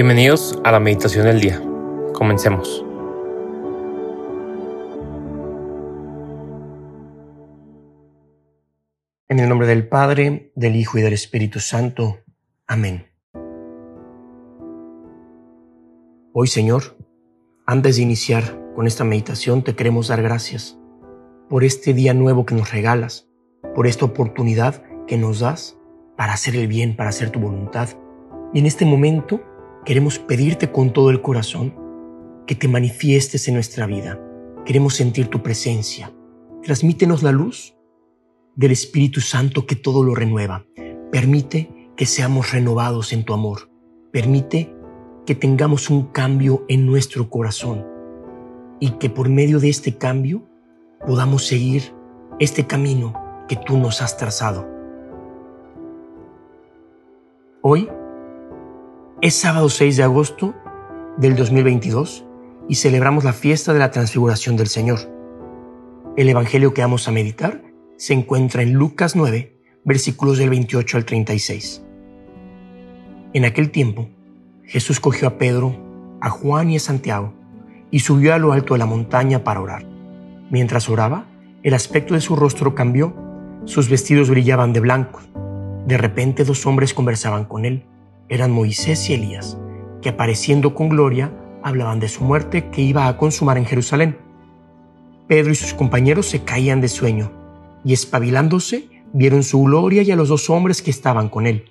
Bienvenidos a la meditación del día. Comencemos. En el nombre del Padre, del Hijo y del Espíritu Santo. Amén. Hoy, Señor, antes de iniciar con esta meditación, te queremos dar gracias por este día nuevo que nos regalas, por esta oportunidad que nos das para hacer el bien, para hacer tu voluntad. Y en este momento Queremos pedirte con todo el corazón que te manifiestes en nuestra vida. Queremos sentir tu presencia. Transmítenos la luz del Espíritu Santo que todo lo renueva. Permite que seamos renovados en tu amor. Permite que tengamos un cambio en nuestro corazón y que por medio de este cambio podamos seguir este camino que tú nos has trazado. Hoy es sábado 6 de agosto del 2022 y celebramos la fiesta de la transfiguración del Señor. El Evangelio que vamos a meditar se encuentra en Lucas 9, versículos del 28 al 36. En aquel tiempo, Jesús cogió a Pedro, a Juan y a Santiago y subió a lo alto de la montaña para orar. Mientras oraba, el aspecto de su rostro cambió, sus vestidos brillaban de blanco. De repente dos hombres conversaban con él eran Moisés y Elías, que apareciendo con gloria hablaban de su muerte que iba a consumar en Jerusalén. Pedro y sus compañeros se caían de sueño, y espabilándose, vieron su gloria y a los dos hombres que estaban con él.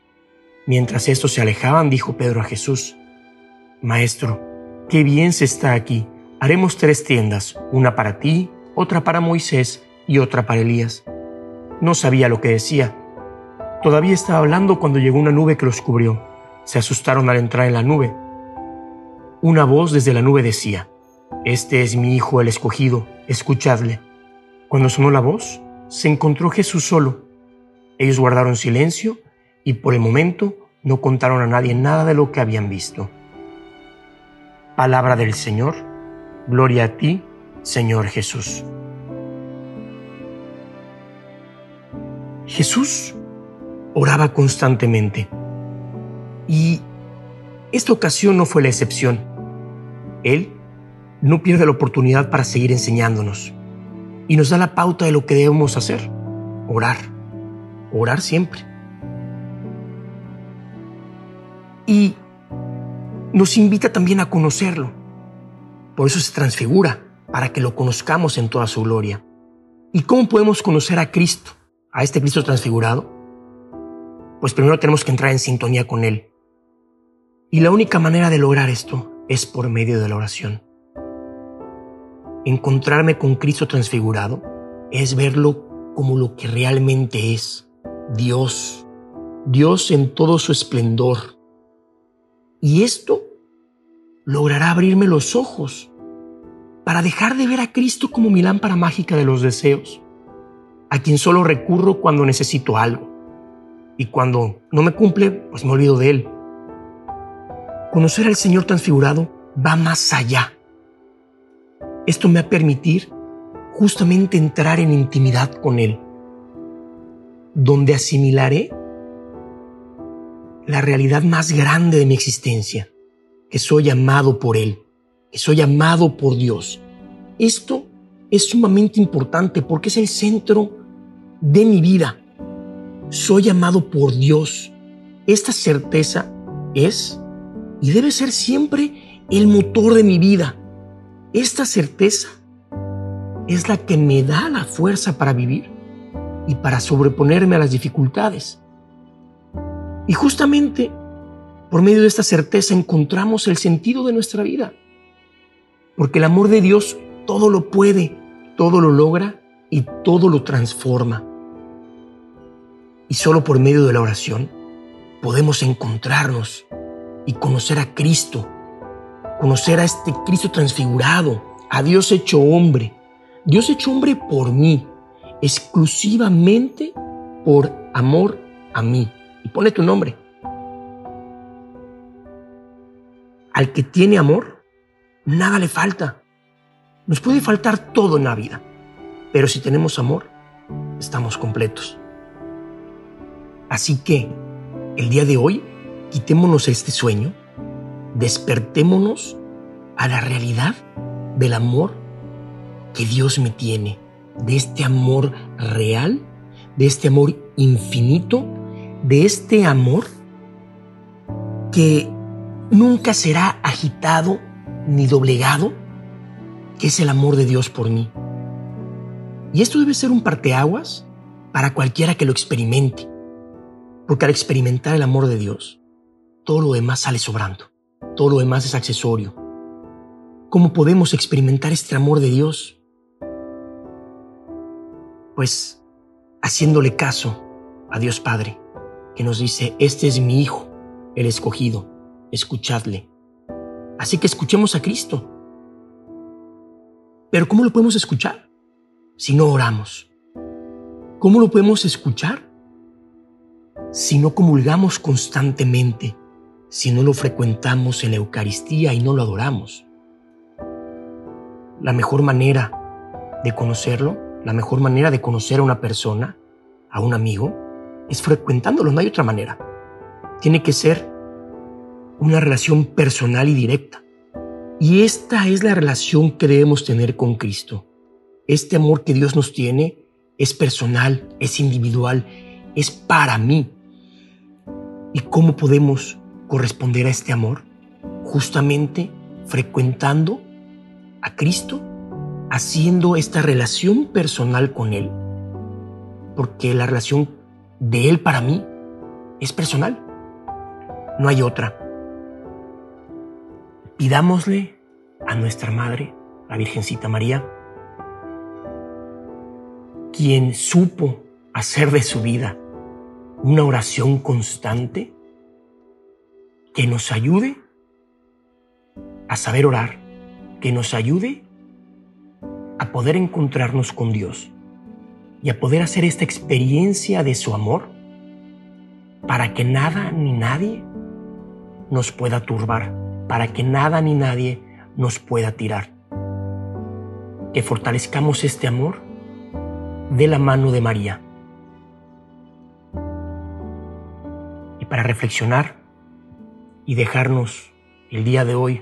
Mientras estos se alejaban, dijo Pedro a Jesús, Maestro, qué bien se está aquí. Haremos tres tiendas, una para ti, otra para Moisés y otra para Elías. No sabía lo que decía. Todavía estaba hablando cuando llegó una nube que los cubrió se asustaron al entrar en la nube. Una voz desde la nube decía, Este es mi Hijo el escogido, escuchadle. Cuando sonó la voz, se encontró Jesús solo. Ellos guardaron silencio y por el momento no contaron a nadie nada de lo que habían visto. Palabra del Señor, gloria a ti, Señor Jesús. Jesús oraba constantemente y esta ocasión no fue la excepción. Él no pierde la oportunidad para seguir enseñándonos y nos da la pauta de lo que debemos hacer, orar, orar siempre. Y nos invita también a conocerlo. Por eso se transfigura, para que lo conozcamos en toda su gloria. ¿Y cómo podemos conocer a Cristo, a este Cristo transfigurado? Pues primero tenemos que entrar en sintonía con Él. Y la única manera de lograr esto es por medio de la oración. Encontrarme con Cristo transfigurado es verlo como lo que realmente es, Dios, Dios en todo su esplendor. Y esto logrará abrirme los ojos para dejar de ver a Cristo como mi lámpara mágica de los deseos, a quien solo recurro cuando necesito algo. Y cuando no me cumple, pues me olvido de Él Conocer al Señor transfigurado va más allá. Esto me va a permitir justamente entrar en intimidad con Él, donde asimilaré la realidad más grande de mi existencia, que soy amado por Él, que soy amado por Dios. Esto es sumamente importante porque es el centro de mi vida. Soy amado por Dios. Esta certeza es y debe ser siempre el motor de mi vida. Esta certeza es la que me da la fuerza para vivir y para sobreponerme a las dificultades. Y justamente por medio de esta certeza encontramos el sentido de nuestra vida. Porque el amor de Dios todo lo puede, todo lo logra y todo lo transforma. Y solo por medio de la oración podemos encontrarnos y conocer a Cristo, conocer a este Cristo transfigurado, a Dios hecho hombre. Dios hecho hombre por mí, exclusivamente por amor a mí. Y pone tu nombre. Al que tiene amor, nada le falta. Nos puede faltar todo en la vida, pero si tenemos amor, estamos completos. Así que, el día de hoy, quitémonos este sueño, despertémonos a la realidad del amor que Dios me tiene, de este amor real, de este amor infinito, de este amor que nunca será agitado ni doblegado, que es el amor de Dios por mí. Y esto debe ser un parteaguas para cualquiera que lo experimente, porque al experimentar el amor de Dios, todo lo demás sale sobrando, todo lo demás es accesorio. ¿Cómo podemos experimentar este amor de Dios? Pues haciéndole caso a Dios Padre, que nos dice, este es mi Hijo, el escogido, escuchadle. Así que escuchemos a Cristo. Pero ¿cómo lo podemos escuchar si no oramos? ¿Cómo lo podemos escuchar si no comulgamos constantemente, si no lo frecuentamos en la Eucaristía y no lo adoramos? La mejor manera de conocerlo, la mejor manera de conocer a una persona, a un amigo, es frecuentándolo, no hay otra manera. Tiene que ser una relación personal y directa. Y esta es la relación que debemos tener con Cristo. Este amor que Dios nos tiene es personal, es individual, es para mí. ¿Y cómo podemos corresponder a este amor? Justamente frecuentando a Cristo, haciendo esta relación personal con Él. Porque la relación de Él para mí es personal. No hay otra. Pidámosle a nuestra Madre, la Virgencita María, quien supo hacer de su vida una oración constante, que nos ayude a saber orar, que nos ayude a poder encontrarnos con Dios y a poder hacer esta experiencia de su amor para que nada ni nadie nos pueda turbar para que nada ni nadie nos pueda tirar. Que fortalezcamos este amor de la mano de María. Y para reflexionar y dejarnos el día de hoy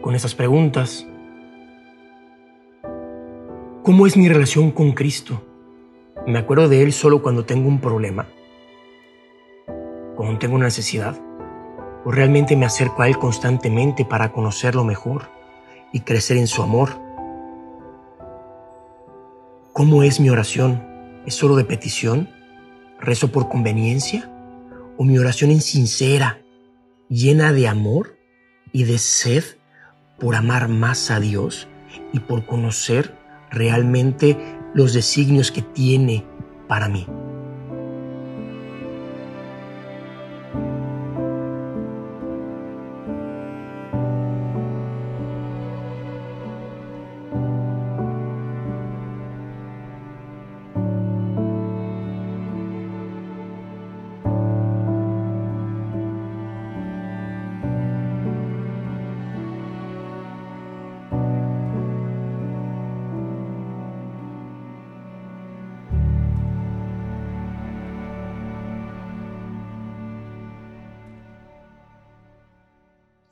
con esas preguntas, ¿cómo es mi relación con Cristo? Me acuerdo de Él solo cuando tengo un problema, cuando tengo una necesidad ¿O realmente me acerco a Él constantemente para conocerlo mejor y crecer en su amor? ¿Cómo es mi oración? ¿Es solo de petición? ¿Rezo por conveniencia? ¿O mi oración es sincera, llena de amor y de sed por amar más a Dios y por conocer realmente los designios que tiene para mí?